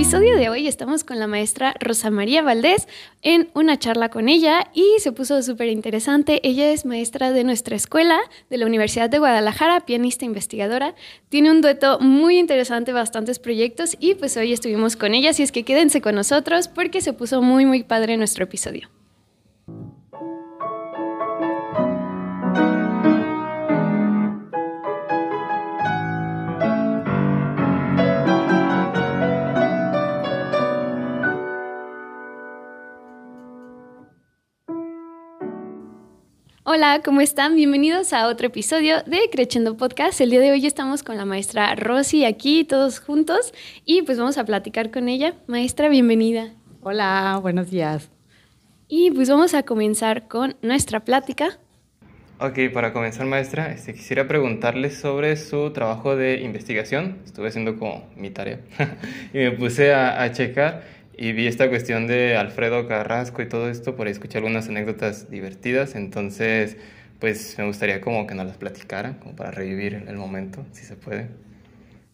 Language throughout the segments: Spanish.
episodio de hoy estamos con la maestra Rosa María Valdés en una charla con ella y se puso súper interesante. Ella es maestra de nuestra escuela de la Universidad de Guadalajara, pianista investigadora. Tiene un dueto muy interesante, bastantes proyectos y pues hoy estuvimos con ella, así es que quédense con nosotros porque se puso muy muy padre nuestro episodio. Hola, ¿cómo están? Bienvenidos a otro episodio de Creciendo Podcast. El día de hoy estamos con la maestra Rosy aquí, todos juntos, y pues vamos a platicar con ella. Maestra, bienvenida. Hola, buenos días. Y pues vamos a comenzar con nuestra plática. Ok, para comenzar, maestra, este, quisiera preguntarle sobre su trabajo de investigación. Estuve haciendo como mi tarea y me puse a, a checar y vi esta cuestión de Alfredo Carrasco y todo esto, por ahí escuché algunas anécdotas divertidas, entonces pues me gustaría como que nos las platicara, como para revivir el momento, si se puede.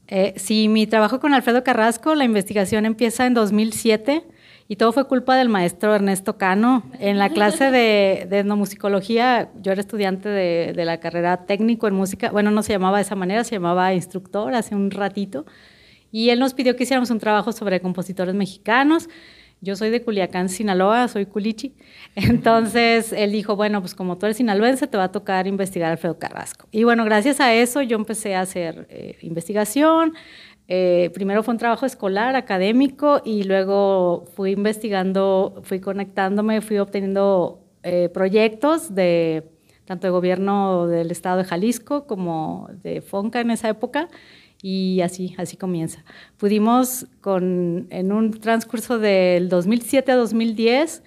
Eh, sí, mi trabajo con Alfredo Carrasco, la investigación empieza en 2007 y todo fue culpa del maestro Ernesto Cano. En la clase de, de etnomusicología, yo era estudiante de, de la carrera técnico en música, bueno, no se llamaba de esa manera, se llamaba instructor hace un ratito. Y él nos pidió que hiciéramos un trabajo sobre compositores mexicanos. Yo soy de Culiacán, Sinaloa, soy culichi. Entonces él dijo, bueno, pues como tú eres sinaloense, te va a tocar investigar a Alfredo Carrasco. Y bueno, gracias a eso yo empecé a hacer eh, investigación. Eh, primero fue un trabajo escolar, académico, y luego fui investigando, fui conectándome, fui obteniendo eh, proyectos de tanto de gobierno del estado de Jalisco como de FONCA en esa época y así, así comienza. Pudimos con, en un transcurso del 2007 a 2010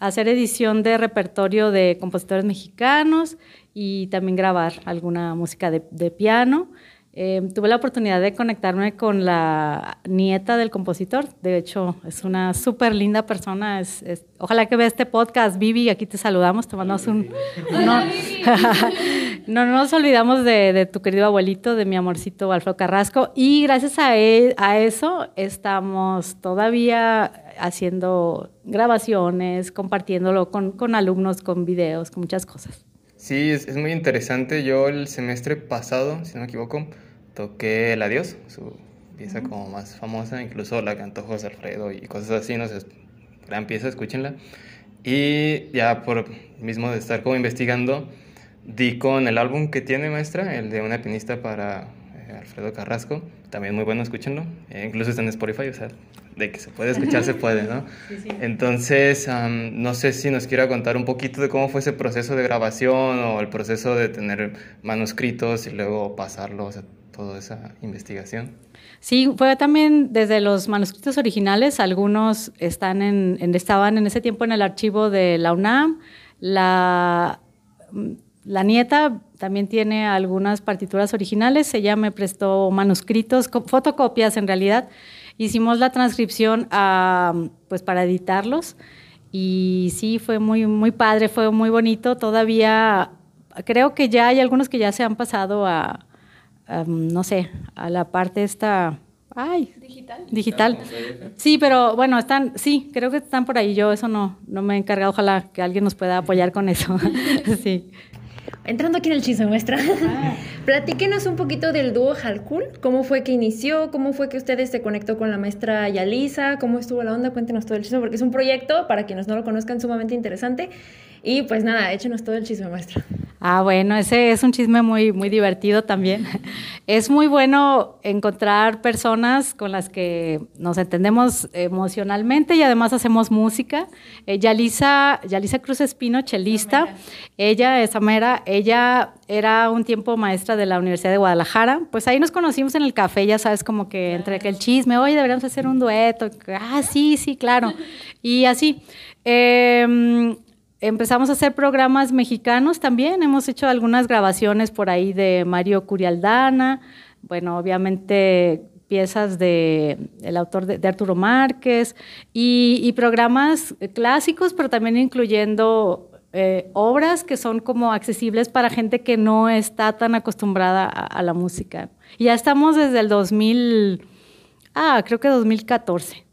hacer edición de repertorio de compositores mexicanos y también grabar alguna música de, de piano. Eh, tuve la oportunidad de conectarme con la nieta del compositor. De hecho, es una súper linda persona. Es, es, ojalá que vea este podcast. Vivi, aquí te saludamos. Te mandamos un... No, no, nos olvidamos de, de, tu querido abuelito, de mi amorcito Alfredo Carrasco. Y gracias a, él, a eso estamos todavía haciendo grabaciones, compartiéndolo con, con alumnos, con videos, con muchas cosas. Sí, es, es, muy interesante. Yo el semestre pasado, si no me equivoco, toqué El Adiós, su pieza como más famosa, incluso la cantó José Alfredo y cosas así, no sé, gran pieza, escúchenla. Y ya por mismo de estar como investigando, di con el álbum que tiene maestra, el de una pianista para eh, Alfredo Carrasco, también muy bueno, escúchenlo, eh, incluso está en Spotify, o sea, de que se puede escuchar, se puede, ¿no? Sí, sí. Entonces, um, no sé si nos quiera contar un poquito de cómo fue ese proceso de grabación o el proceso de tener manuscritos y luego pasarlos, sea, toda esa investigación. Sí, fue también desde los manuscritos originales, algunos están en, en, estaban en ese tiempo en el archivo de la UNAM, la, la nieta también tiene algunas partituras originales, ella me prestó manuscritos, fotocopias en realidad, hicimos la transcripción a, pues para editarlos y sí, fue muy, muy padre, fue muy bonito. Todavía creo que ya hay algunos que ya se han pasado a, um, no sé, a la parte esta... Ay, digital. Digital. Sí, pero bueno, están, sí, creo que están por ahí. Yo eso no, no me he encargado. Ojalá que alguien nos pueda apoyar con eso. sí. Entrando aquí en el chisme, muestra. Ah. Platíquenos un poquito del dúo Halkul. ¿Cómo fue que inició? ¿Cómo fue que ustedes se conectó con la maestra Yalisa? ¿Cómo estuvo la onda? Cuéntenos todo el chisme, porque es un proyecto, para quienes no lo conozcan, sumamente interesante. Y pues nada, échenos todo el chisme, maestra. Ah, bueno, ese es un chisme muy, muy divertido también. Es muy bueno encontrar personas con las que nos entendemos emocionalmente y además hacemos música. Eh, Yalisa, Yalisa Cruz Espino, chelista, ella es amera, ella era un tiempo maestra de la Universidad de Guadalajara. Pues ahí nos conocimos en el café, ya sabes, como que entre el chisme, oye, deberíamos hacer un dueto. Ah, sí, sí, claro. Y así. Eh, empezamos a hacer programas mexicanos también. Hemos hecho algunas grabaciones por ahí de Mario Curialdana, bueno, obviamente piezas de el autor de, Arturo Márquez y, programas clásicos, pero también incluyendo eh, obras que son como accesibles para gente que no está tan acostumbrada a, la música. Ya estamos desde el 2000 Ah, creo que 2014.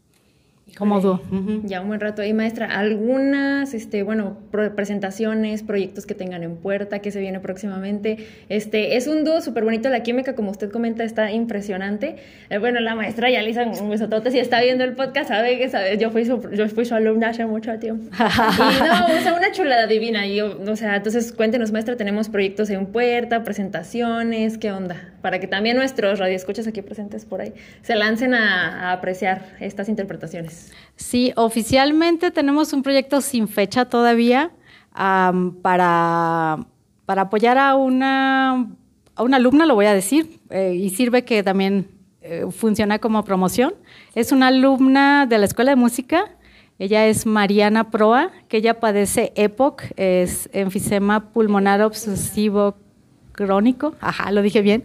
Como dúo. Ya un buen rato ahí, maestra. ¿Algunas, este, bueno, presentaciones, proyectos que tengan en puerta, que se viene próximamente? Este, es un dúo súper bonito. La química, como usted comenta, está impresionante. Eh, bueno, la maestra Yalisa, un besotote, si está viendo el podcast, sabe que sabe, yo fui su, yo fui su alumna hace mucho tiempo. y no, o sea, una chulada divina. Y, o sea, entonces cuéntenos, maestra, tenemos proyectos en puerta, presentaciones, ¿qué onda? Para que también nuestros radioescuchas aquí presentes por ahí se lancen a, a apreciar estas interpretaciones. Sí, oficialmente tenemos un proyecto sin fecha todavía para, para apoyar a una, a una alumna, lo voy a decir, eh, y sirve que también eh, funciona como promoción. Es una alumna de la Escuela de Música. Ella es Mariana Proa, que ella padece EPOC, es enfisema pulmonar obstructivo crónico, ajá, lo dije bien,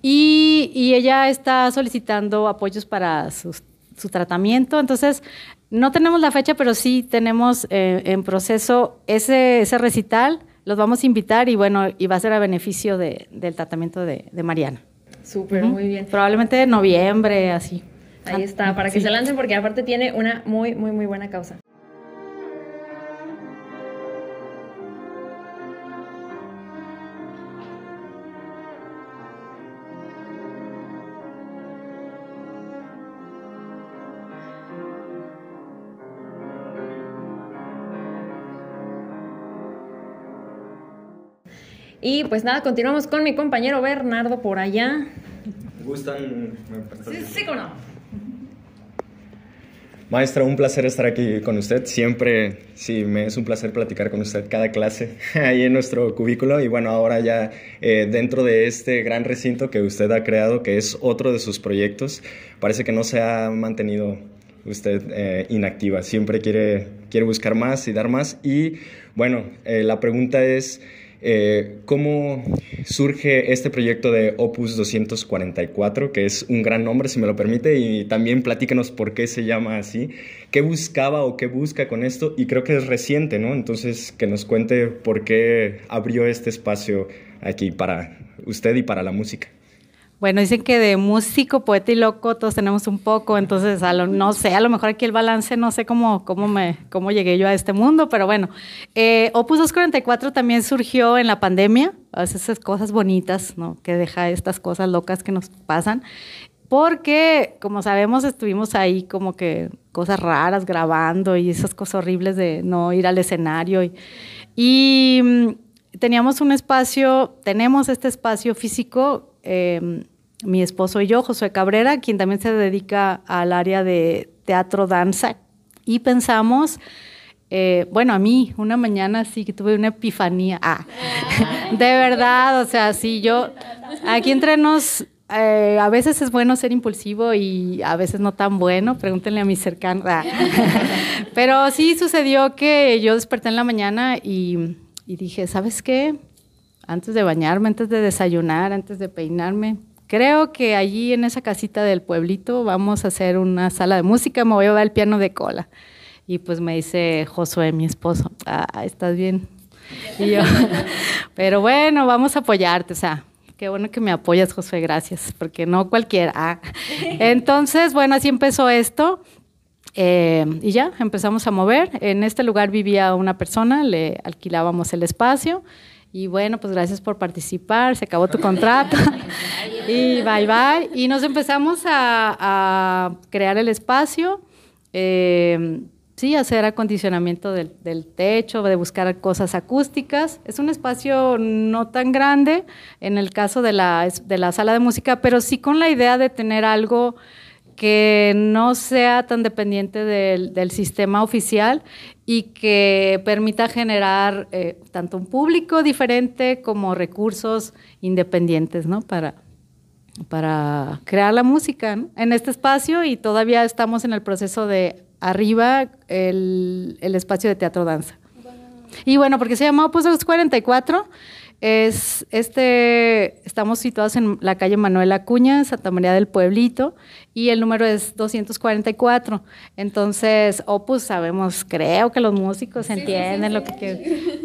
y, y ella está solicitando apoyos para sus su tratamiento. Entonces, no tenemos la fecha, pero sí tenemos eh, en proceso ese, ese recital. Los vamos a invitar y bueno, y va a ser a beneficio de, del tratamiento de, de Mariana. Súper, muy bien. Probablemente en noviembre, así. Ahí está, para que se lancen porque aparte tiene una muy, muy, muy buena causa. Y pues nada, continuamos con mi compañero Bernardo por allá. ¿Gustan? Sí, sí, no. Maestra, un placer estar aquí con usted. Siempre, sí, me es un placer platicar con usted cada clase ahí en nuestro cubículo. Y bueno, ahora ya eh, dentro de este gran recinto que usted ha creado, que es otro de sus proyectos, parece que no se ha mantenido usted eh, inactiva. Siempre quiere, quiere buscar más y dar más. Y bueno, eh, la pregunta es... Eh, ¿Cómo surge este proyecto de Opus 244, que es un gran nombre, si me lo permite, y también platícanos por qué se llama así? ¿Qué buscaba o qué busca con esto? Y creo que es reciente, ¿no? Entonces, que nos cuente por qué abrió este espacio aquí para usted y para la música. Bueno, dicen que de músico, poeta y loco todos tenemos un poco, entonces no sé, a lo mejor aquí el balance, no sé cómo, cómo, me, llegué yo a este mundo, pero bueno. Eh, Opus 244 también surgió en la pandemia, esas cosas bonitas, ¿no? Que deja estas cosas locas que nos pasan, porque como sabemos estuvimos ahí como que cosas raras grabando y esas cosas horribles de no ir al escenario y, y mm, teníamos un espacio, tenemos este espacio físico eh, mi esposo y yo, Josué Cabrera, quien también se dedica al área de teatro, danza, y pensamos, eh, bueno, a mí una mañana sí que tuve una epifanía, ah, de verdad, o sea, sí, yo, aquí entre nos, eh, a veces es bueno ser impulsivo y a veces no tan bueno, pregúntenle a mis cercanos, ah. pero sí sucedió que yo desperté en la mañana y, y dije, ¿sabes qué? Antes de bañarme, antes de desayunar, antes de peinarme, Creo que allí en esa casita del pueblito vamos a hacer una sala de música, me voy a ver el piano de cola. Y pues me dice Josué, mi esposo, ah, estás bien. Y yo, pero bueno, vamos a apoyarte, o sea, qué bueno que me apoyas, Josué, gracias, porque no cualquiera. Ah. Entonces, bueno, así empezó esto. Eh, y ya empezamos a mover. En este lugar vivía una persona, le alquilábamos el espacio y bueno, pues gracias por participar, se acabó tu contrato. y bye bye. Y nos empezamos a, crear el espacio, eh, sí, hacer acondicionamiento del, del, techo, de buscar cosas acústicas. Es un espacio no tan grande en el caso de la, de la sala de música, pero sí con la idea de tener algo que no sea tan dependiente del, sistema oficial y que permita generar eh, tanto un público diferente como recursos independientes ¿no? para, para crear la música en este espacio y todavía estamos en el proceso de arriba el, el espacio de teatro danza. Y bueno, porque se llama Opus 44, es este, estamos situados en la calle Manuel Acuña, Santa María del Pueblito, y el número es 244. Entonces, opus, sabemos, creo que los músicos entienden lo que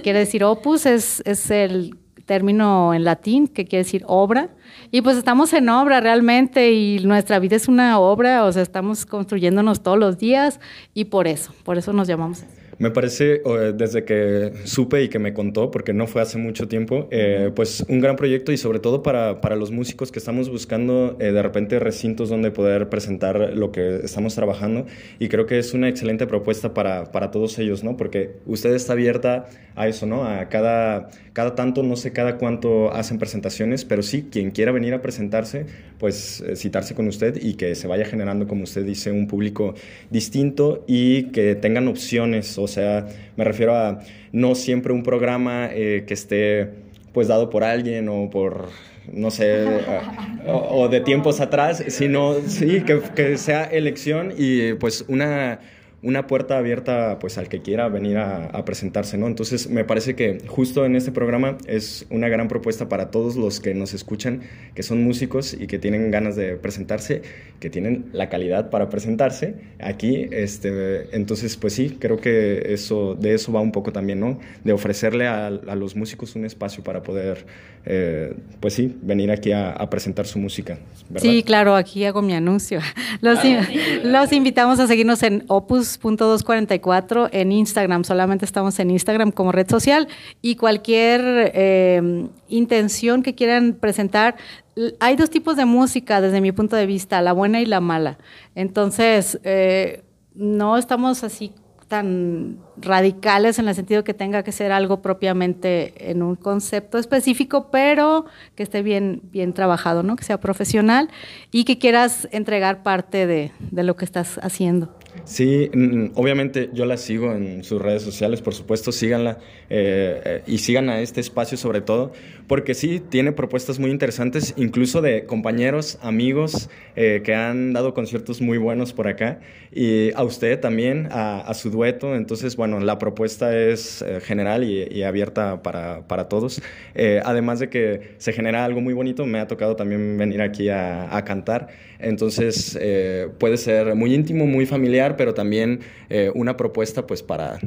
quiere, decir opus, es, es el término en latín que quiere decir obra. Y pues estamos en obra realmente y nuestra vida es una obra, o sea, estamos construyéndonos todos los días y por eso, por eso nos llamamos así. Me parece, desde que supe y que me contó, porque no fue hace mucho tiempo, eh, pues un gran proyecto y sobre todo para, para los músicos que estamos buscando eh, de repente recintos donde poder presentar lo que estamos trabajando y creo que es una excelente propuesta para, para todos ellos, ¿no? Porque usted está abierta a eso, ¿no? A cada, cada tanto, no sé cada cuánto hacen presentaciones, pero sí, quien quiera venir a presentarse, pues eh, citarse con usted y que se vaya generando, como usted dice, un público distinto y que tengan opciones o sea, me refiero a no siempre un programa eh, que esté pues dado por alguien o por no sé, o, de tiempos atrás, sino sí, que, que sea elección y pues una una puerta abierta pues al que quiera venir a, presentarse, ¿no? Entonces me parece que justo en este programa es una gran propuesta para todos los que nos escuchan, que son músicos y que tienen ganas de presentarse, que tienen la calidad para presentarse aquí, este, entonces pues sí, creo que eso, de eso va un poco también, ¿no? De ofrecerle a, los músicos un espacio para poder, eh, pues sí, venir aquí a, presentar su música. Sí, claro, aquí hago mi anuncio. Los, ah. los invitamos a seguirnos en Opus punto 244 en Instagram, solamente estamos en Instagram como red social y cualquier eh, intención que quieran presentar, hay dos tipos de música desde mi punto de vista, la buena y la mala. Entonces, eh, no estamos así tan radicales en el sentido que tenga que ser algo propiamente en un concepto específico, pero que esté bien, bien trabajado, ¿no? que sea profesional y que quieras entregar parte de, de lo que estás haciendo. Sí, obviamente yo la sigo en sus redes sociales, por supuesto, síganla eh, eh, y sigan a este espacio sobre todo, porque sí, tiene propuestas muy interesantes, incluso de compañeros, amigos eh, que han dado conciertos muy buenos por acá, y a usted también, a, su dueto, entonces, bueno, la propuesta es general y, abierta para, para todos, además de que se genera algo muy bonito, me ha tocado también venir aquí a cantar, entonces puede ser muy íntimo, muy familiar, pero también eh, una propuesta pues para,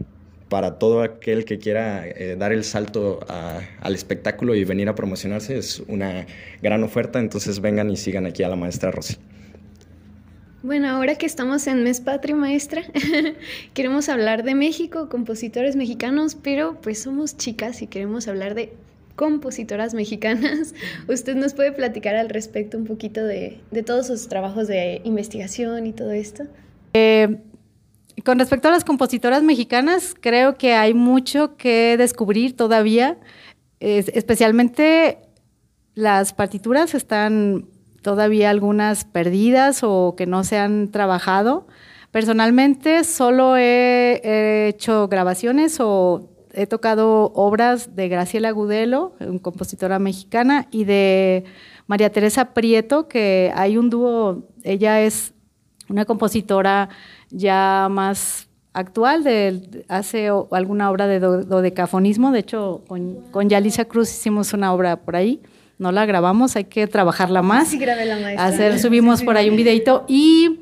para todo aquel que quiera eh, dar el salto al espectáculo y venir a promocionarse. Es una gran oferta, entonces vengan y sigan aquí a la maestra Rosy. Bueno, ahora que estamos en Mes Patria Maestra, queremos hablar de México, compositores mexicanos, pero pues somos chicas y queremos hablar de compositoras mexicanas. ¿Usted nos puede platicar al respecto un poquito de, de todos sus trabajos de investigación y todo esto? Eh, con respecto a las compositoras mexicanas, creo que hay mucho que descubrir todavía, especialmente las partituras están todavía algunas perdidas o que no se han trabajado. Personalmente solo he, hecho grabaciones o he tocado obras de Graciela Gudelo, compositora mexicana, y de María Teresa Prieto, que hay un dúo, ella es una compositora ya más actual, de, hace alguna obra de dodecafonismo, de hecho con, con Yalisa Cruz hicimos una obra por ahí, no la grabamos, hay que trabajarla más. Sí, grabé la maestra. Hacer, subimos por ahí un videito y,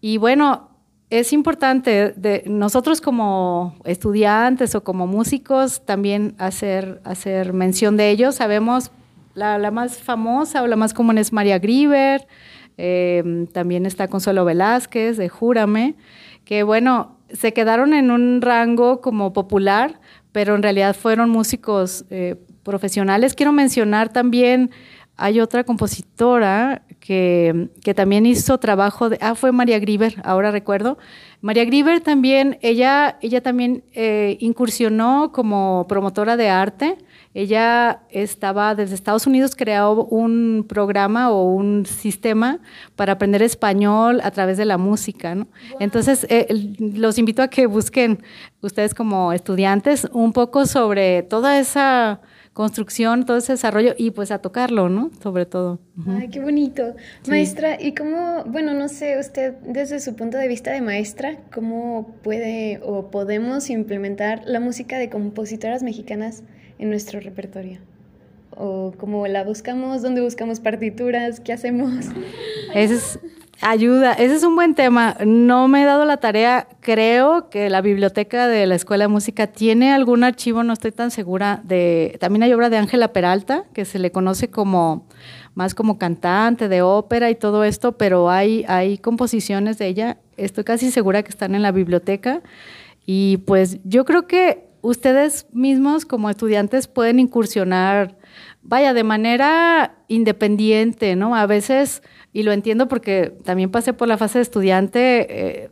y bueno, es importante de nosotros como estudiantes o como músicos también hacer, hacer mención de ellos. Sabemos la, la más famosa o la más común es María Grieber, Em, también está Consuelo Velázquez de Júrame, que bueno, se quedaron en un rango como popular, pero en realidad fueron músicos eh, profesionales. Quiero mencionar también, hay otra compositora que, que, también hizo trabajo de, ah, fue María Grieber, ahora recuerdo. María Grieber también, ella, ella también eh, incursionó como promotora de arte ella estaba desde Estados Unidos, creó un programa o un sistema para aprender español a través de la música. ¿no? Entonces, eh, los invito a que busquen ustedes como estudiantes un poco sobre toda esa construcción, todo ese desarrollo y pues a tocarlo, ¿no? Sobre todo. Ay, qué bonito. Maestra, ¿y cómo, bueno, no sé, usted desde su punto de vista de maestra, cómo puede o podemos implementar la música de compositoras mexicanas en nuestro repertorio? ¿O cómo la buscamos? ¿Dónde buscamos partituras? ¿Qué hacemos? Es, Ayuda, ese es un buen tema. No me he dado la tarea. Creo que la biblioteca de la Escuela de Música tiene algún archivo, no estoy tan segura. De, también hay obra de Ángela Peralta, que se le conoce como más como cantante de ópera y todo esto, pero hay, hay composiciones de ella. Estoy casi segura que están en la biblioteca. Y pues yo creo que ustedes mismos como estudiantes pueden incursionar, vaya, de manera independiente, ¿no? A veces y lo entiendo porque también pasé por la fase de estudiante, eh,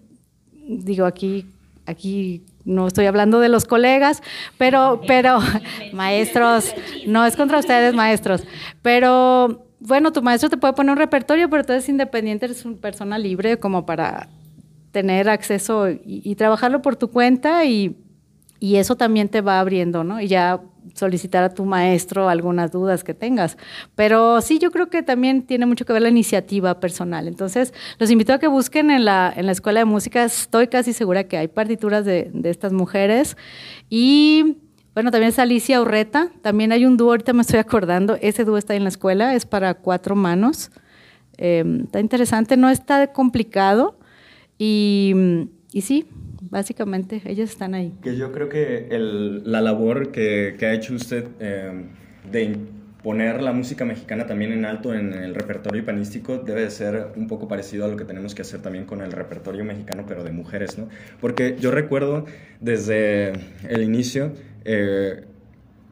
digo, aquí, aquí no estoy hablando de los colegas, pero, pero, maestros, no es contra ustedes, maestros, pero bueno, tu maestro te puede poner un repertorio, pero tú eres independiente, eres una persona libre como para tener acceso y, y trabajarlo por tu cuenta y, y, eso también te va abriendo, ¿no? Y ya solicitar a tu maestro algunas dudas que tengas. Pero sí, yo creo que también tiene mucho que ver la iniciativa personal. Entonces, los invito a que busquen en la, en la escuela de música. Estoy casi segura que hay partituras de, de estas mujeres. Y bueno, también es Alicia Urreta. También hay un dúo, ahorita me estoy acordando. Ese dúo está en la escuela, es para cuatro manos. Eh, está interesante, no está complicado. Y, y sí, básicamente, ellos están ahí. Que yo creo que la labor que, ha hecho usted eh, de poner la música mexicana también en alto en el repertorio hipanístico debe de ser un poco parecido a lo que tenemos que hacer también con el repertorio mexicano, pero de mujeres, ¿no? Porque yo recuerdo desde el inicio, eh,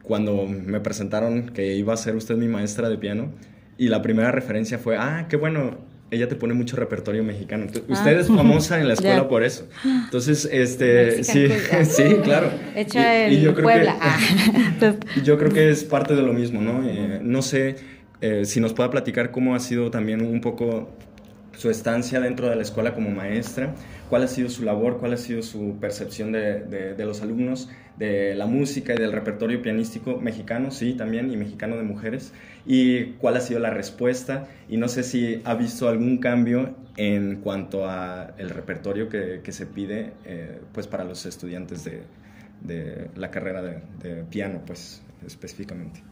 cuando me presentaron que iba a ser usted mi maestra de piano, y la primera referencia fue, ah, qué bueno, ella te pone mucho repertorio mexicano. Entonces, ah. Usted es famosa en la escuela yeah. por eso. Entonces, este, sí, sí, claro. Hecha y, y yo creo Puebla. Que, yo creo que es parte de lo mismo, ¿no? Eh, no sé eh, si nos pueda platicar cómo ha sido también un poco su estancia dentro de la escuela como maestra, cuál ha sido su labor, cuál ha sido su percepción de, los alumnos, de la música y del repertorio pianístico mexicano, sí, también, y mexicano de mujeres, y cuál ha sido la respuesta, y no sé si ha visto algún cambio en cuanto a el repertorio que, que se pide eh, pues para los estudiantes de, de la carrera de piano, pues específicamente.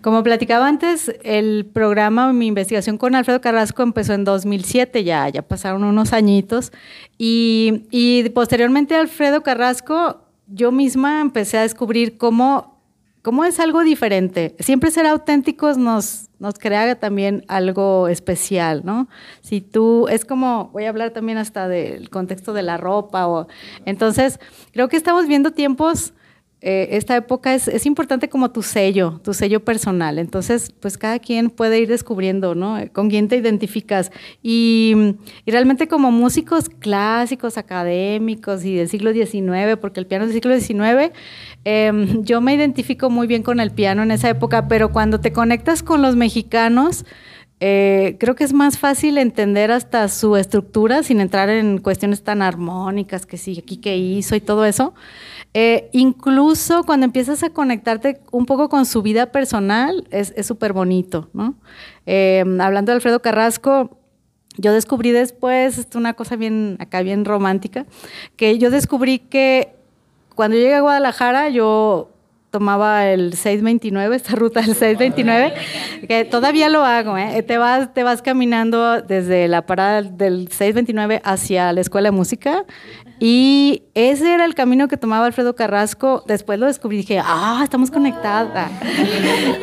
Como platicaba antes, el programa, mi investigación con Alfredo Carrasco empezó en 2007, ya, ya pasaron unos añitos, y, y posteriormente Alfredo Carrasco, yo misma empecé a descubrir cómo, cómo es algo diferente. Siempre ser auténticos nos, nos crea también algo especial, ¿no? Si tú, es como, voy a hablar también hasta del contexto de la ropa, o, entonces creo que estamos viendo tiempos eh, esta época es, es, importante como tu sello, tu sello personal. Entonces, pues cada quien puede ir descubriendo, ¿no? Con quién te identificas. Y, y realmente como músicos clásicos, académicos y del siglo XIX, porque el piano es del siglo XIX, eh, yo me identifico muy bien con el piano en esa época, pero cuando te conectas con los mexicanos, eh, creo que es más fácil entender hasta su estructura sin entrar en cuestiones tan armónicas, que sí, aquí qué hizo y todo eso. Eh, incluso cuando empiezas a conectarte un poco con su vida personal, es súper bonito, ¿no? Eh, hablando de Alfredo Carrasco, yo descubrí después, esto es una cosa bien, acá bien romántica, que yo descubrí que cuando llegué a Guadalajara, yo tomaba el 629, esta ruta del 629, que todavía lo hago, ¿eh? te, vas, te vas caminando desde la parada del 629 hacia la escuela de música y ese era el camino que tomaba Alfredo Carrasco, después lo descubrí y dije, ah, estamos conectadas.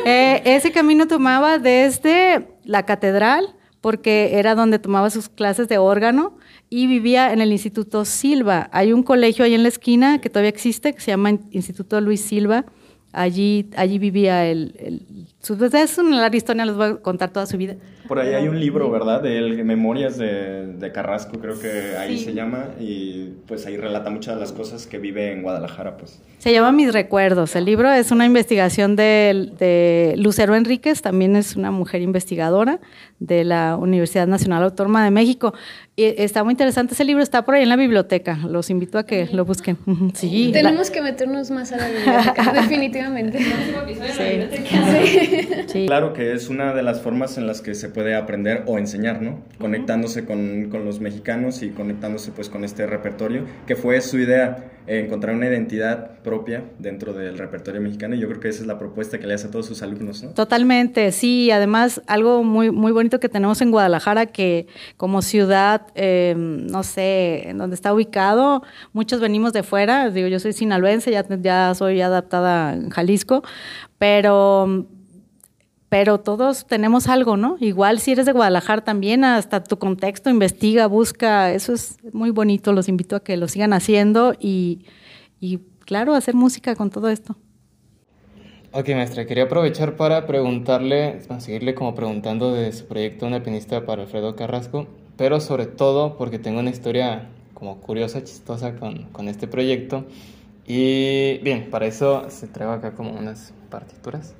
eh, ese camino tomaba desde la catedral, porque era donde tomaba sus clases de órgano, y vivía en el Instituto Silva. Hay un colegio ahí en la esquina que todavía existe, que se llama Instituto Luis Silva, Allí, allí vivía el, el es una larga historia, les voy a contar toda su vida. Por ahí hay un libro, ¿verdad? De él, Memorias de, de, Carrasco, creo que ahí sí. se llama, y pues ahí relata muchas de las cosas que vive en Guadalajara, pues. Se llama Mis Recuerdos. El libro es una investigación de, de Lucero Enríquez, también es una mujer investigadora de la Universidad Nacional Autónoma de México. Y está muy interesante ese libro, está por ahí en la biblioteca. Los invito a que lo busquen. Sí. Tenemos la... que meternos más a la biblioteca, definitivamente. Sí. sí. Claro que es una de las formas en las que se puede aprender o enseñar, ¿no? Conectándose con, con los mexicanos y conectándose pues con este repertorio, que fue su idea encontrar una identidad propia dentro del repertorio mexicano y yo creo que esa es la propuesta que le hace a todos sus alumnos. ¿no? Totalmente, sí, además algo muy, muy bonito que tenemos en Guadalajara que como ciudad, em, no sé, en donde está ubicado, muchos venimos de fuera, digo, yo soy sinaloense, ya, ya soy adaptada en Jalisco, pero pero todos tenemos algo, ¿no? Igual si eres de Guadalajara también, hasta tu contexto, investiga, busca, eso es muy bonito, los invito a que lo sigan haciendo y, y claro, hacer música con todo esto. Ok, maestra, quería aprovechar para preguntarle, para seguirle como preguntando de su proyecto Una pianista para Alfredo Carrasco, pero sobre todo porque tengo una historia como curiosa, chistosa con, con este proyecto. Y bien, para eso se traigo acá como unas partituras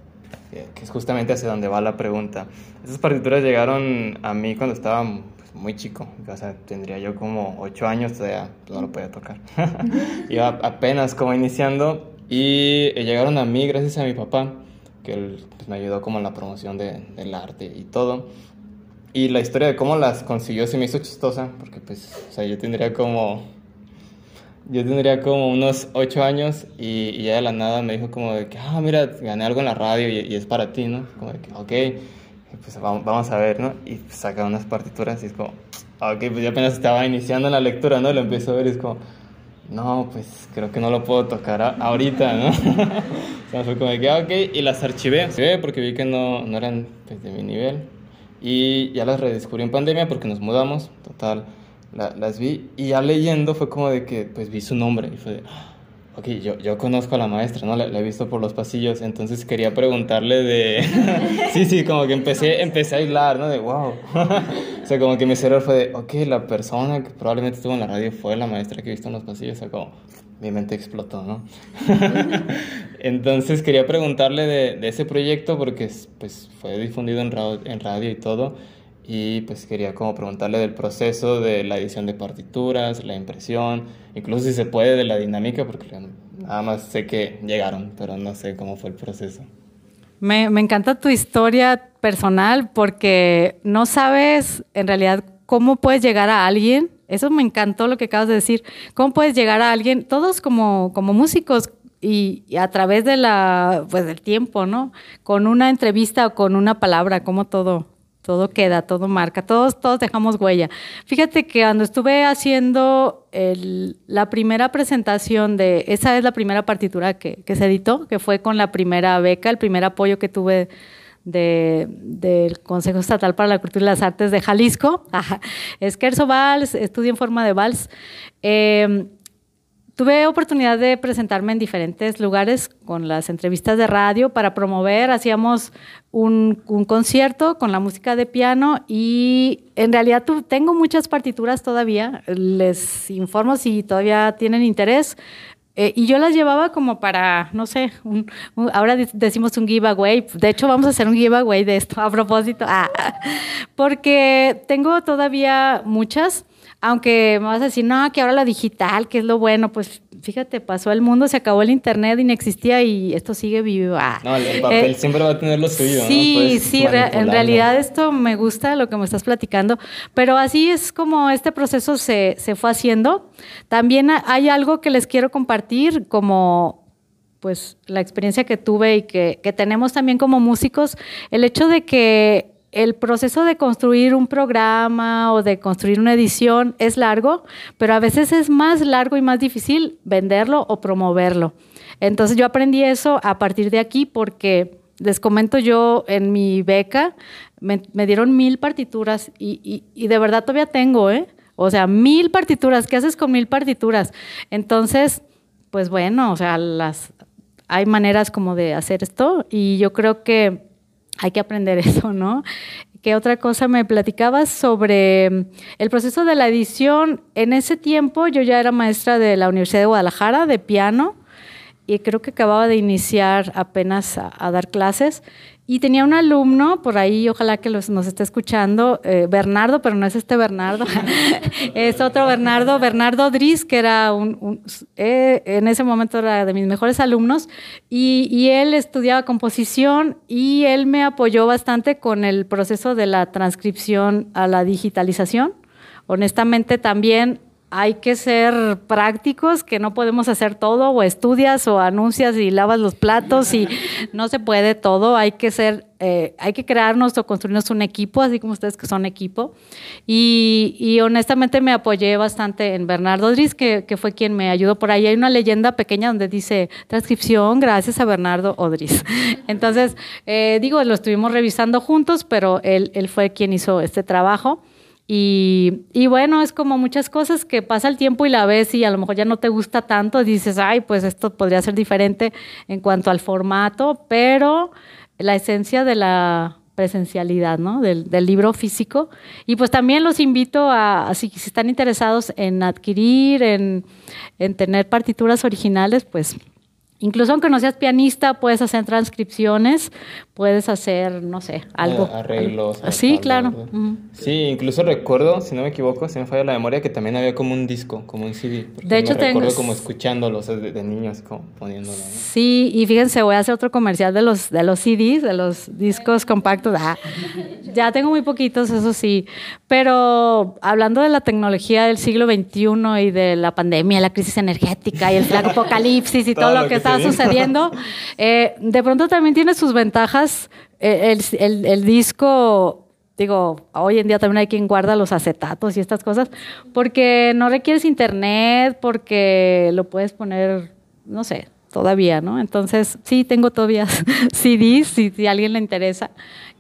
que es justamente hacia donde va la pregunta. Esas partituras llegaron a mí cuando estaba pues, muy chico, o sea, tendría yo como 8 años, todavía no lo podía tocar. Iba apenas como iniciando y llegaron a mí gracias a mi papá, que él pues, me ayudó como en la promoción de, del arte y todo. Y la historia de cómo las consiguió se me hizo chistosa, porque pues, o sea, yo tendría como yo tendría como unos ocho años y, ya de la nada me dijo como de que, ah, mira, gané algo en la radio y, es para ti, ¿no? Como de que, ok, pues vamos, a ver, ¿no? Y saca unas partituras y es como, ok, pues yo apenas estaba iniciando la lectura, ¿no? Lo empiezo a ver y es como, no, pues creo que no lo puedo tocar ahorita, ¿no? o sea, fue como de que, ah, ok, y las archivé, porque vi que no, no eran pues, de mi nivel. Y ya las redescubrí en pandemia porque nos mudamos, total las vi y ya leyendo fue como de que pues vi su nombre y fue de, ah, ok, yo, yo conozco a la maestra, ¿no? La, he visto por los pasillos, entonces quería preguntarle de... sí, sí, como que empecé, empecé a hilar, ¿no? De wow. o sea, como que mi cerebro fue de, ok, la persona que probablemente estuvo en la radio fue la maestra que he visto en los pasillos, o sea, como mi mente explotó, ¿no? entonces quería preguntarle de, de, ese proyecto porque pues fue difundido en radio, en radio y todo y pues quería como preguntarle del proceso de la edición de partituras, la impresión, incluso si se puede de la dinámica, porque nada más sé que llegaron, pero no sé cómo fue el proceso. Me, me encanta tu historia personal porque no sabes en realidad cómo puedes llegar a alguien. Eso me encantó lo que acabas de decir. ¿Cómo puedes llegar a alguien? Todos como, como músicos y, y, a través de la, pues, del tiempo, ¿no? Con una entrevista o con una palabra, como todo, todo queda, todo marca, todos, todos dejamos huella. Fíjate que cuando estuve haciendo la primera presentación de, esa es la primera partitura que, se editó, que fue con la primera beca, el primer apoyo que tuve del Consejo Estatal para la Cultura y las Artes de Jalisco. Es Kerso Vals, estudio en forma de vals. Eh, Tuve oportunidad de presentarme en diferentes lugares con las entrevistas de radio para promover. Hacíamos un, concierto con la música de piano y en realidad tengo muchas partituras todavía. Les informo si todavía tienen interés. Eh, y yo las llevaba como para, no sé, ahora decimos un giveaway. De hecho, vamos a hacer un giveaway de esto a propósito. Ah, porque tengo todavía muchas aunque me vas a decir, no, que ahora la digital, que es lo bueno, pues fíjate, pasó el mundo, se acabó el internet y no existía y esto sigue vivo. Ah. No, el papel eh, siempre va a tener lo suyo. Sí, sí, en realidad esto me gusta lo que me estás platicando, pero así es como este proceso se, se fue haciendo. También hay algo que les quiero compartir como pues la experiencia que tuve y que, que tenemos también como músicos, el hecho de que el proceso de construir un programa o de construir una edición es largo, pero a veces es más largo y más difícil venderlo o promoverlo. Entonces yo aprendí eso a partir de aquí porque les comento yo en mi beca, me, dieron mil partituras y, de verdad todavía tengo, ¿eh? O sea, mil partituras, ¿qué haces con mil partituras? Entonces, pues bueno, o sea, las, hay maneras como de hacer esto y yo creo que hay que aprender eso, ¿no? ¿Qué otra cosa me platicabas sobre mm, el proceso de la edición? En ese tiempo yo ya era maestra de la Universidad de Guadalajara de piano y creo que acababa de iniciar apenas a, dar clases. Y tenía un alumno por ahí, ojalá que nos esté escuchando, eh, Bernardo, pero no es este Bernardo, es otro Bernardo, Bernardo Dris, que era un, eh, en ese momento era de mis mejores alumnos, y, él estudiaba composición y él me apoyó bastante con el proceso de la transcripción a la digitalización. Honestamente también hay que ser prácticos, que no podemos hacer todo, o estudias o anuncias y lavas los platos y no se puede todo, hay que ser, eh, hay que crearnos o construirnos un equipo, así como ustedes que son equipo. Y, honestamente me apoyé bastante en Bernardo Dris, que, fue quien me ayudó por ahí. Hay una leyenda pequeña donde dice transcripción gracias a Bernardo Odris. Entonces, eh, digo, lo estuvimos revisando juntos, pero él, él fue quien hizo este trabajo. Y, bueno, es como muchas cosas que pasa el tiempo y la ves y a lo mejor ya no te gusta tanto, dices, ay, pues esto podría ser diferente en cuanto al formato, pero la esencia de la presencialidad, ¿no? Del, libro físico. Y pues también los invito a, si, si están interesados en adquirir, en, en tener partituras originales, pues Incluso aunque no seas pianista, puedes hacer transcripciones, puedes hacer, no sé, algo. Arreglos. Sí, claro. Sí, incluso recuerdo, si no me equivoco, si me falla la memoria, que también había como un disco, como un CD. De hecho, me recuerdo como escuchándolos de, de niños, como poniéndolo. Sí, y fíjense, voy a hacer otro comercial de los, de los CDs, de los discos compactos. Ah, ya tengo muy poquitos, eso sí. Pero hablando de la tecnología del siglo XXI y de la pandemia, la crisis energética y el apocalipsis y todo, lo que está sucediendo. Eh, de pronto también tiene sus ventajas. Eh, el, disco, digo, hoy en día también hay quien guarda los acetatos y estas cosas, porque no requieres internet, porque lo puedes poner, no sé, todavía, ¿no? Entonces, sí, tengo todavía CDs, si, si a alguien le interesa.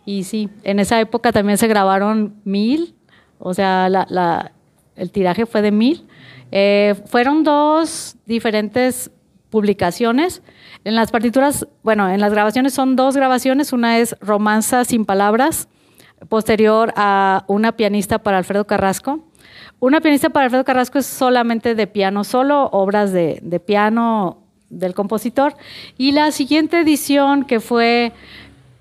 Y sí, en esa época también se grabaron mil, o sea, la, el tiraje fue de mil. Eh, fueron dos diferentes publicaciones. En las partituras, bueno, en las grabaciones son dos grabaciones. Una es Romanza sin palabras, posterior a Una pianista para Alfredo Carrasco. Una pianista para Alfredo Carrasco es solamente de piano solo, obras de, de piano del compositor. Y la siguiente edición, que fue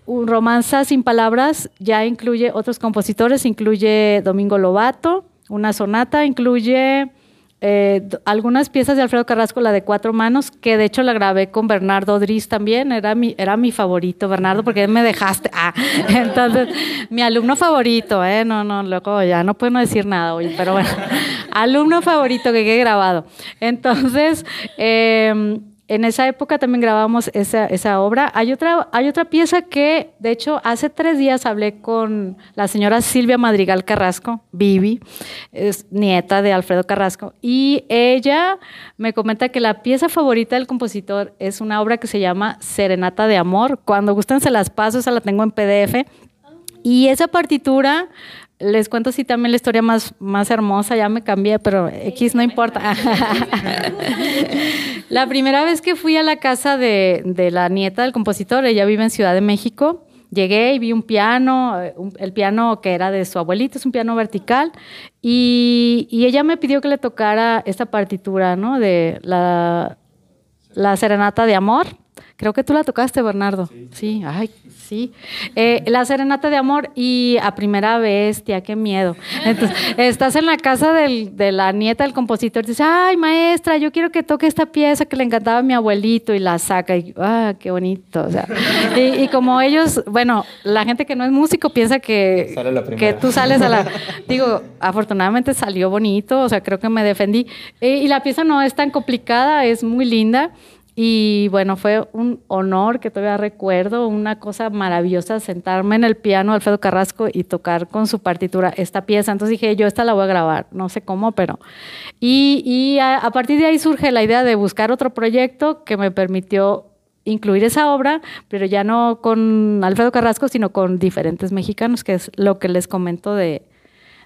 Romanza sin palabras, ya incluye otros compositores, incluye Domingo Lobato, una sonata, incluye eh, algunas piezas de Alfredo Carrasco, la de cuatro manos, que de hecho la grabé con Bernardo Dris también, era mi, era mi favorito, Bernardo, porque me dejaste. Ah, entonces, mi alumno favorito, ¿eh? No, no, luego ya no puedo decir nada hoy, pero bueno, alumno favorito que he grabado. Entonces, eh, en esa época también grabamos esa, obra. Hay otra, hay otra pieza que, de hecho, hace tres días hablé con la señora Silvia Madrigal Carrasco, Vivi, es nieta de Alfredo Carrasco, y ella me comenta que la pieza favorita del compositor es una obra que se llama Serenata de Amor. Cuando gusten se las paso, esa la tengo en PDF. Y esa partitura les cuento sí también la historia más, más hermosa, ya me cambié, pero X no importa. la primera vez que fui a la casa de, de, la nieta del compositor, ella vive en Ciudad de México, llegué y vi un piano, el piano que era de su abuelito, es un piano vertical, y, y ella me pidió que le tocara esta partitura, ¿no? De la, la Serenata de Amor. Creo que tú la tocaste, Bernardo. Sí, ay, sí. Eh, la serenata de amor y a primera vez, tía, qué miedo. Entonces, estás en la casa de la nieta del compositor, dice, ay, maestra, yo quiero que toque esta pieza que le encantaba a mi abuelito y la saca y, ah, qué bonito. O sea, y, como ellos, bueno, la gente que no es músico piensa que, que tú sales a la... Digo, afortunadamente salió bonito, o sea, creo que me defendí. Eh, y la pieza no es tan complicada, es muy linda. Y bueno, fue un honor que todavía recuerdo, una cosa maravillosa, sentarme en el piano de Alfredo Carrasco y tocar con su partitura esta pieza. Entonces dije, yo esta la voy a grabar, no sé cómo, pero... Y, y a, partir de ahí surge la idea de buscar otro proyecto que me permitió incluir esa obra, pero ya no con Alfredo Carrasco, sino con diferentes mexicanos, que es lo que les comento de,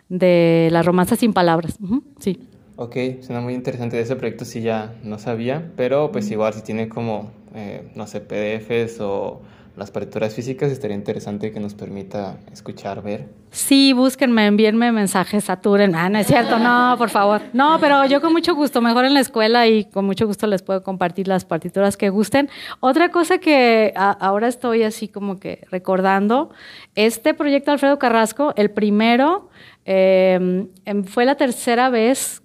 de la romanza sin palabras. sí. Ok, suena muy interesante de ese proyecto, sí ya no sabía, pero pues igual si tiene como, eh, no sé, PDFs o las partituras físicas, estaría interesante que nos permita escuchar, ver. Sí, búsquenme, envíenme mensajes, saturen. Ah, no es cierto, no, por favor. No, pero yo con mucho gusto, mejor en la escuela y con mucho gusto les puedo compartir las partituras que gusten. Otra cosa que ahora estoy así como que recordando, este proyecto Alfredo Carrasco, el primero, em, fue la tercera vez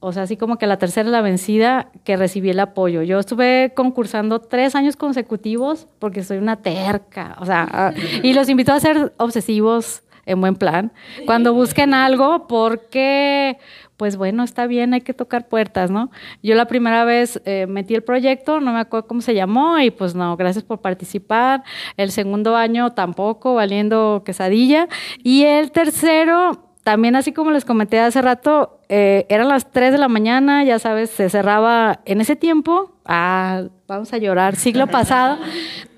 o sea, así como que la tercera la vencida que recibí el apoyo. Yo estuve concursando tres años consecutivos porque soy una terca, o sea, ah, y los invito a ser obsesivos en buen plan. Cuando busquen algo, porque, pues bueno, está bien, hay que tocar puertas, ¿no? Yo la primera vez eh, metí el proyecto, no me acuerdo cómo se llamó, y pues no, gracias por participar. El segundo año tampoco, valiendo quesadilla. Y el tercero, también así como les comenté hace rato, eh, eran las 3 de la mañana, ya sabes, se cerraba en ese tiempo, ah, vamos a llorar, siglo pasado,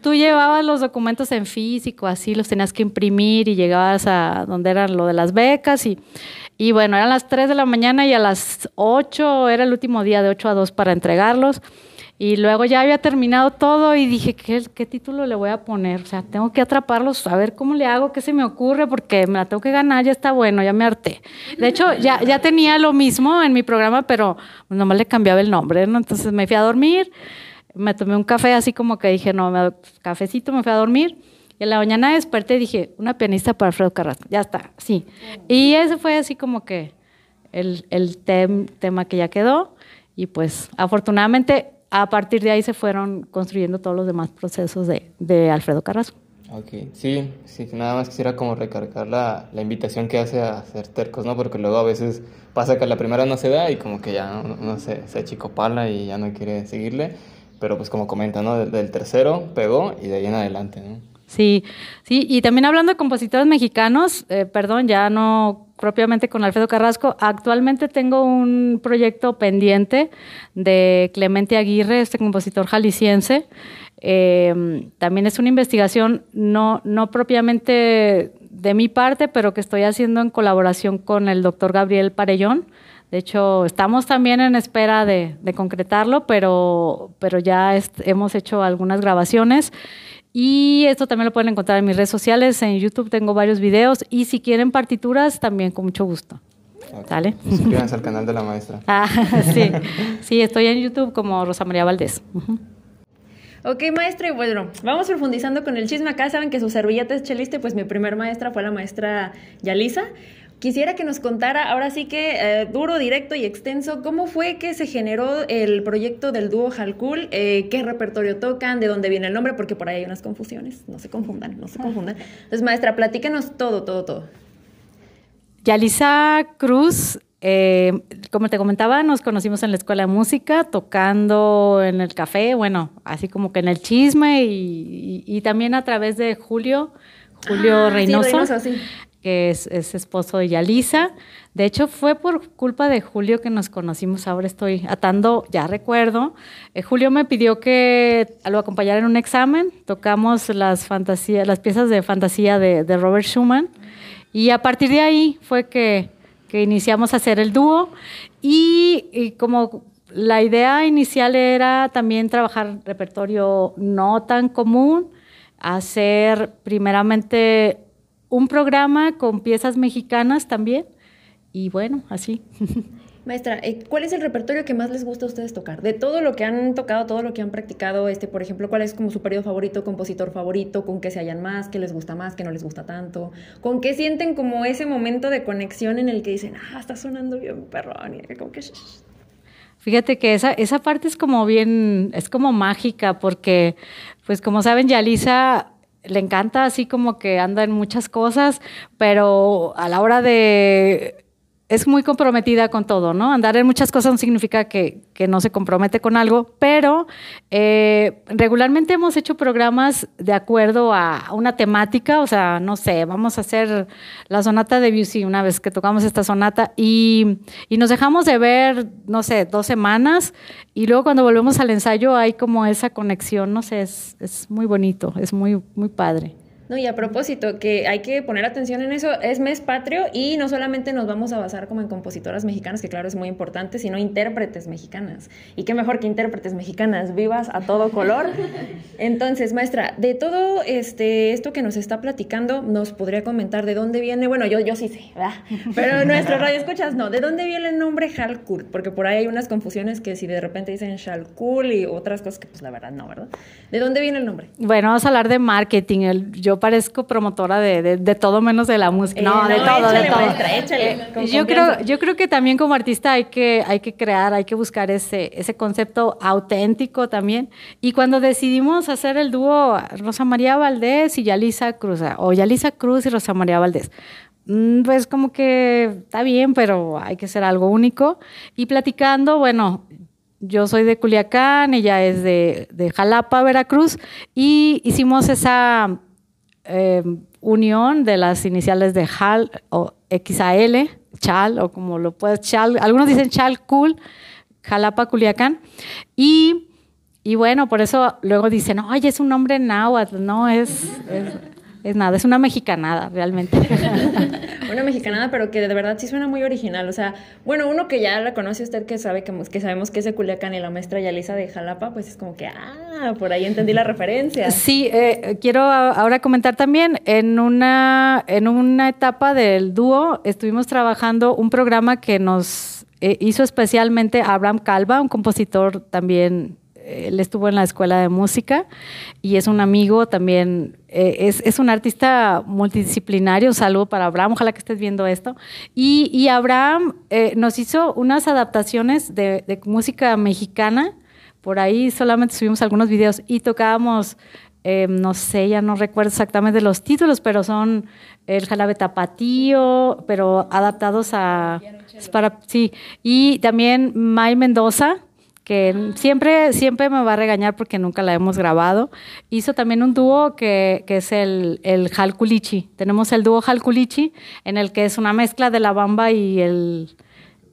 tú llevabas los documentos en físico, así los tenías que imprimir y llegabas a donde era lo de las becas y, y bueno, eran las 3 de la mañana y a las 8 era el último día de 8 a 2 para entregarlos. Y luego ya había terminado todo y dije, ¿qué, ¿qué, título le voy a poner? O sea, tengo que atraparlos, a ver cómo le hago, qué se me ocurre, porque me la tengo que ganar, ya está bueno, ya me harté. De hecho, ya, ya tenía lo mismo en mi programa, pero nomás le cambiaba el nombre, ¿no? Entonces me fui a dormir, me tomé un café así como que dije, no, me, cafecito, me fui a dormir. Y en la mañana desperté y dije, una pianista para Alfredo Carrasco, ya está, sí. Y ese fue así como que el, el tema que ya quedó. Y pues afortunadamente a partir de ahí se fueron construyendo todos los demás procesos de, de Alfredo Carrasco. Ok, sí, sí, nada más quisiera como recargar la, la, invitación que hace a ser tercos, ¿no? Porque luego a veces pasa que la primera no se da y como que ya uno, se, se achicopala y ya no quiere seguirle, pero pues como comenta, ¿no? Del, del tercero pegó y de ahí en adelante, ¿no? Sí, sí, y también hablando de compositores mexicanos, eh, perdón, ya no propiamente con Alfredo Carrasco, actualmente tengo un proyecto pendiente de Clemente Aguirre, este compositor jalisciense. Eh, también es una investigación no, no propiamente de mi parte, pero que estoy haciendo en colaboración con el doctor Gabriel Parellón. De hecho, estamos también en espera de, concretarlo, pero, pero ya hemos hecho algunas grabaciones. Y esto también lo pueden encontrar en mis redes sociales, en YouTube tengo varios videos y si quieren partituras también con mucho gusto. ¿Sale? Suscríbanse al canal de la maestra. Ah, sí, sí, estoy en YouTube como Rosa María Valdés. Ok, maestra, y bueno, vamos profundizando con el chisme. Acá saben que su servilleta es cheliste, pues mi primer maestra fue la maestra Yalisa. Quisiera que nos contara, ahora sí que eh, duro, directo y extenso, cómo fue que se generó el proyecto del dúo Halkul, eh, qué repertorio tocan, de dónde viene el nombre, porque por ahí hay unas confusiones, no se confundan, no se confundan. Entonces, maestra, platíquenos todo, todo, todo. Yalisa Cruz, eh, como te comentaba, nos conocimos en la escuela de música, tocando en el café, bueno, así como que en el chisme y, también a través de Julio, Julio ah, Reynoso. Sí, Reynoso sí que es, esposo de Yalisa. De hecho, fue por culpa de Julio que nos conocimos. Ahora estoy atando, ya recuerdo. Eh, Julio me pidió que lo acompañara en un examen. Tocamos las, fantasías, las piezas de fantasía de, Robert Schumann. Y a partir de ahí fue que, iniciamos a hacer el dúo. Y, y como la idea inicial era también trabajar repertorio no tan común, hacer primeramente un programa con piezas mexicanas también. Y bueno, así. Maestra, eh, ¿cuál es el repertorio que más les gusta a ustedes tocar? De todo lo que han tocado, todo lo que han practicado, este, por ejemplo, ¿cuál es como su periodo favorito, compositor favorito? ¿Con qué se hallan más? ¿Qué les gusta más? ¿Qué no les gusta tanto? ¿Con qué sienten como ese momento de conexión en el que dicen, ah, está sonando bien perrón? Y como que... Fíjate que esa, esa parte es como bien, es como mágica, porque, pues como saben, Yalisa le encanta así como que anda en muchas cosas, pero a la hora de es muy comprometida con todo, ¿no? Andar en muchas cosas no significa que, no se compromete con algo, pero eh, regularmente hemos hecho programas de acuerdo a una temática, o sea, no sé, vamos a hacer la sonata de Busy una vez que tocamos esta sonata y, nos dejamos de ver, no sé, dos semanas y luego cuando volvemos al ensayo hay como esa conexión, no sé, es, es muy bonito, es muy, muy padre. No, y a propósito, que hay que poner atención en eso, es mes patrio y no solamente nos vamos a basar como en compositoras mexicanas, que claro es muy importante, sino intérpretes mexicanas. Y qué mejor que intérpretes mexicanas vivas a todo color. Entonces, maestra, de todo este, esto que nos está platicando, nos podría comentar de dónde viene, bueno, yo, yo sí sé, ¿verdad? Pero nuestro radio escuchas no, ¿de dónde viene el nombre Halkul? Porque por ahí hay unas confusiones que si de repente dicen Shalkul y otras cosas que pues la verdad no, ¿verdad? ¿De dónde viene el nombre? Bueno, vamos a hablar de marketing. El, yo parezco promotora de, de, de, todo menos de la música. Eh, no, no, de todo, échale, de todo. maestra, échale, Eh, yo creo, yo creo que también como artista hay que, hay que crear, hay que buscar ese, ese concepto auténtico también. Y cuando decidimos hacer el dúo Rosa María Valdés y Yalisa Cruz, o Yalisa Cruz y Rosa María Valdés, mm, pues como que está bien, pero hay que ser algo único. Y platicando, bueno, yo soy de Culiacán, ella es de, de Jalapa, Veracruz, y hicimos esa eh, unión de las iniciales de HAL o XAL, CHAL, o como lo puedes, CHAL, algunos dicen CHAL Cool, Jalapa, Culiacán, y, y bueno, por eso luego dicen, oye, es un nombre náhuatl, no, es, es nada, es una mexicanada realmente. Una mexicanada, pero que de verdad sí suena muy original. O sea, bueno, uno que ya la conoce usted, que sabe que, que sabemos que es de Culiacán y la maestra Yalisa de Jalapa, pues es como que, ah, por ahí entendí la referencia. Sí, eh, quiero ahora comentar también, en una, en una etapa del dúo estuvimos trabajando un programa que nos eh, hizo especialmente Abraham Calva, un compositor también, él estuvo en la escuela de música y es un amigo también, eh, es, es un artista multidisciplinario, un saludo para Abraham, ojalá que estés viendo esto. Y, y Abraham eh, nos hizo unas adaptaciones de, de música mexicana. Por ahí solamente subimos algunos videos y tocábamos, eh, no sé, ya no recuerdo exactamente los títulos, pero son el jalabe tapatío, pero adaptados a... para, sí, y también May Mendoza, que siempre, siempre me va a regañar porque nunca la hemos grabado. Hizo también un dúo que, que es el, el Jalculichi. Tenemos el dúo Jalculichi, en el que es una mezcla de la bamba y el,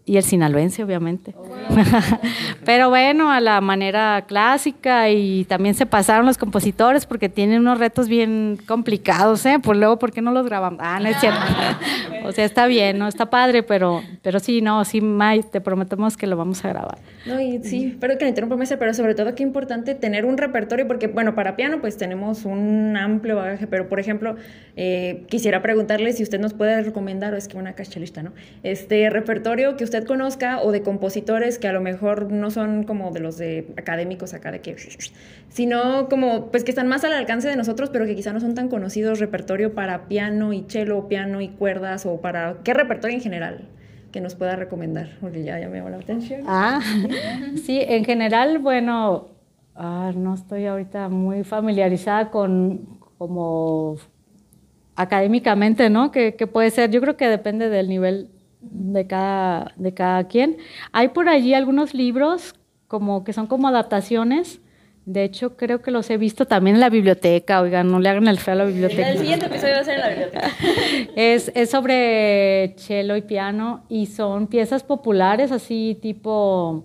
y el sinaloense, obviamente. Pero bueno, a la manera clásica y también se pasaron los compositores porque tienen unos retos bien complicados, ¿eh? Por luego, ¿por qué no los grabamos? Ah, no es cierto. O sea, está bien, ¿no? Está padre, pero, pero sí, no, sí, May, te prometemos que lo vamos a grabar. No, y sí, pero que le interrumpa, maestra, pero sobre todo qué importante tener un repertorio, porque, bueno, para piano pues tenemos un amplio bagaje, pero, por ejemplo, eh, quisiera preguntarle si usted nos puede recomendar, o es que una cachalista, ¿no? Este repertorio que usted conozca o de compositores que a lo mejor no son como de los de académicos acá de que, sino como, pues que están más al alcance de nosotros, pero que quizá no son tan conocidos, repertorio para piano y cello, piano y cuerdas, o para, ¿qué repertorio en general? Que nos pueda recomendar, porque ya, llamó la atención. Ah, sí, en general, bueno, ah, no estoy ahorita muy familiarizada con como académicamente, ¿no? Que, que puede ser, yo creo que depende del nivel de cada, de cada quien. Hay por allí algunos libros como que son como adaptaciones. De hecho, creo que los he visto también en la biblioteca. Oigan, no le hagan el feo a la biblioteca. El siguiente episodio va a ser en la biblioteca. Es, es sobre cello y piano y son piezas populares así tipo,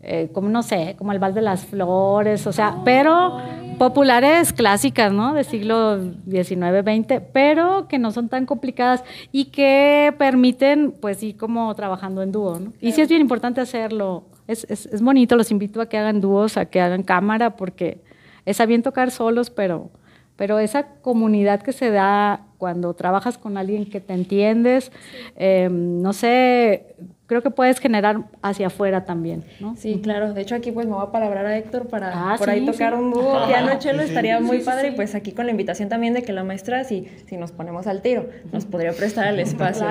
eh, como no sé, como el Val de las Flores, o sea, pero populares clásicas, ¿no? De siglo XIX, XX, pero que no son tan complicadas y que permiten, pues, ir como trabajando en dúo, ¿no? Y sí es bien importante hacerlo. Es, es, es bonito, los invito a que hagan dúos, a que hagan cámara, porque está bien tocar solos, pero pero esa comunidad que se da cuando trabajas con alguien que te entiendes, eh, no sé, creo que puedes generar hacia afuera también, ¿no? Sí, claro. De hecho, aquí pues me voy a palabrar a Héctor para Ah, por sí, ahí tocar sí. un dúo piano cello, estaría muy sí, padre. sí. Y pues aquí con la invitación también de que la maestra, si, si nos ponemos al tiro, nos podría prestar el espacio.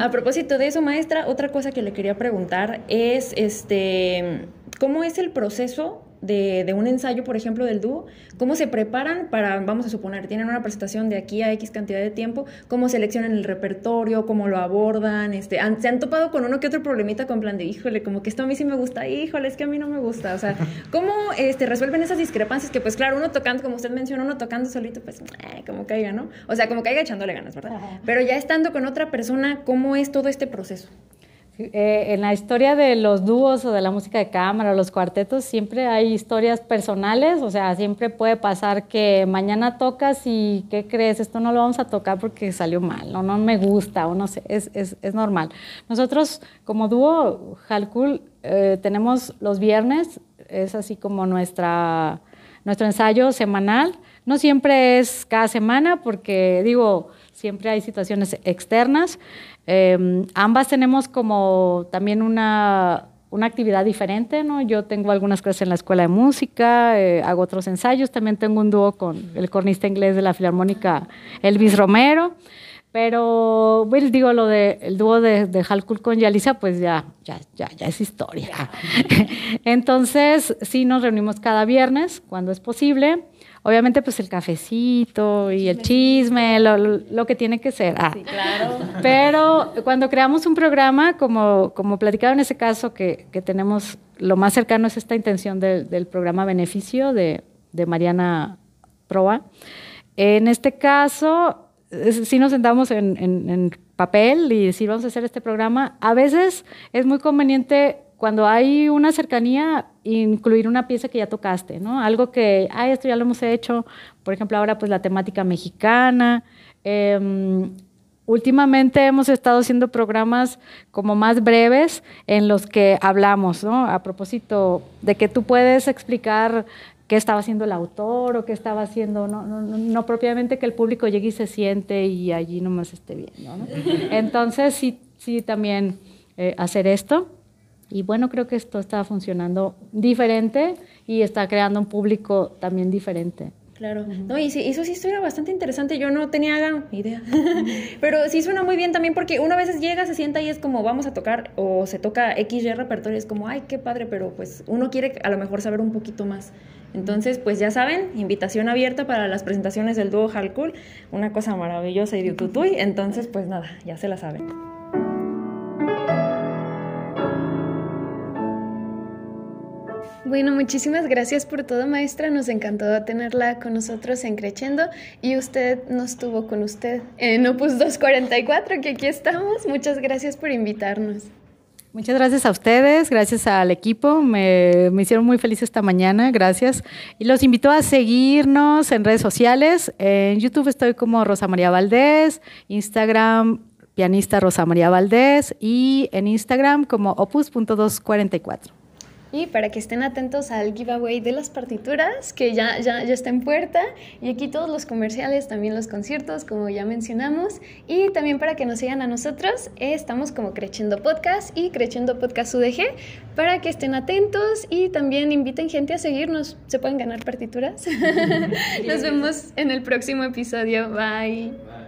A propósito de eso, maestra, otra cosa que le quería preguntar es, este, ¿cómo es el proceso de, de un ensayo, por ejemplo, del dúo? ¿Cómo se preparan para, vamos a suponer, tienen una presentación de aquí a X cantidad de tiempo? ¿Cómo seleccionan el repertorio? ¿Cómo lo abordan? Este, han- ¿Se han topado con uno que otro problemita con plan de, híjole, como que esto a mí sí me gusta, híjole, es que a mí no me gusta? O sea, ¿cómo este, resuelven esas discrepancias que, pues claro, uno tocando, como usted mencionó, uno tocando solito, pues, eh, como caiga, ¿no? O sea, como caiga echándole ganas, ¿verdad? Pero ya estando con otra persona, ¿cómo es todo este proceso? Eh, en la historia de los dúos o de la música de cámara los cuartetos siempre hay historias personales, o sea, siempre puede pasar que mañana tocas y ¿qué crees? Esto no lo vamos a tocar porque salió mal, o no me gusta, o no sé, es, es, es normal. Nosotros como dúo Halcool eh, tenemos los viernes, es así como nuestra, nuestro ensayo semanal, no siempre es cada semana porque digo, siempre hay situaciones externas. Em, ambas tenemos como también una, una, actividad diferente, ¿no? Yo tengo algunas clases en la escuela de música, eh, hago otros ensayos, también tengo un dúo con el cornista inglés de la Filarmónica, Elvis Romero. Pero, bueno, digo, lo del dúo de, de Halkul con Yalisa, pues ya, ya, ya, ya es historia. Entonces, sí nos reunimos cada viernes, cuando es posible. Obviamente, pues el cafecito y el chisme, lo, lo, que tiene que ser. Ah. Sí, claro. Pero cuando creamos un programa, como, como platicaba en ese caso, que, que tenemos lo más cercano es esta intención de, del programa Beneficio de, de Mariana Proa. En este caso, sí nos sentamos en, en, en papel y decir, vamos a hacer este programa. A veces es muy conveniente cuando hay una cercanía, incluir una pieza que ya tocaste, ¿no? Algo que, ah, esto ya lo hemos hecho, por ejemplo, ahora pues la temática mexicana. Eh, últimamente hemos estado haciendo programas como más breves en los que hablamos, ¿no? A propósito de que tú puedes explicar qué estaba haciendo el autor o qué estaba haciendo, no, no, no, propiamente que el público llegue y se siente y allí nomás esté viendo, ¿no? Entonces, sí, sí también eh, hacer esto. Y bueno, creo que esto está funcionando diferente y está creando un público también diferente. Claro, no, y sí, eso sí suena bastante interesante, yo no tenía idea, pero sí suena muy bien también porque una vez llega, se sienta y es como vamos a tocar o se toca XY repertorio, es como, ay, qué padre, pero pues uno quiere a lo mejor saber un poquito más. Entonces, pues ya saben, invitación abierta para las presentaciones del dúo Halcool, una cosa maravillosa y de entonces pues nada, ya se la saben. Bueno, muchísimas gracias por todo, maestra. Nos encantó tenerla con nosotros en Creciendo y usted nos tuvo con usted en Opus 244, que aquí estamos. Muchas gracias por invitarnos. Muchas gracias a ustedes, gracias al equipo, me, me, hicieron muy feliz esta mañana, gracias. Y los invito a seguirnos en redes sociales. En YouTube estoy como Rosa María Valdés, Instagram pianista Rosa María Valdés y en Instagram como opus.244. Y para que estén atentos al giveaway de las partituras, que ya, ya, ya está en puerta. Y aquí todos los comerciales, también los conciertos, como ya mencionamos. Y también para que nos sigan a nosotros, estamos como Creciendo Podcast y Creciendo Podcast UDG, para que estén atentos y también inviten gente a seguirnos. Se pueden ganar partituras. nos vemos en el próximo episodio. Bye.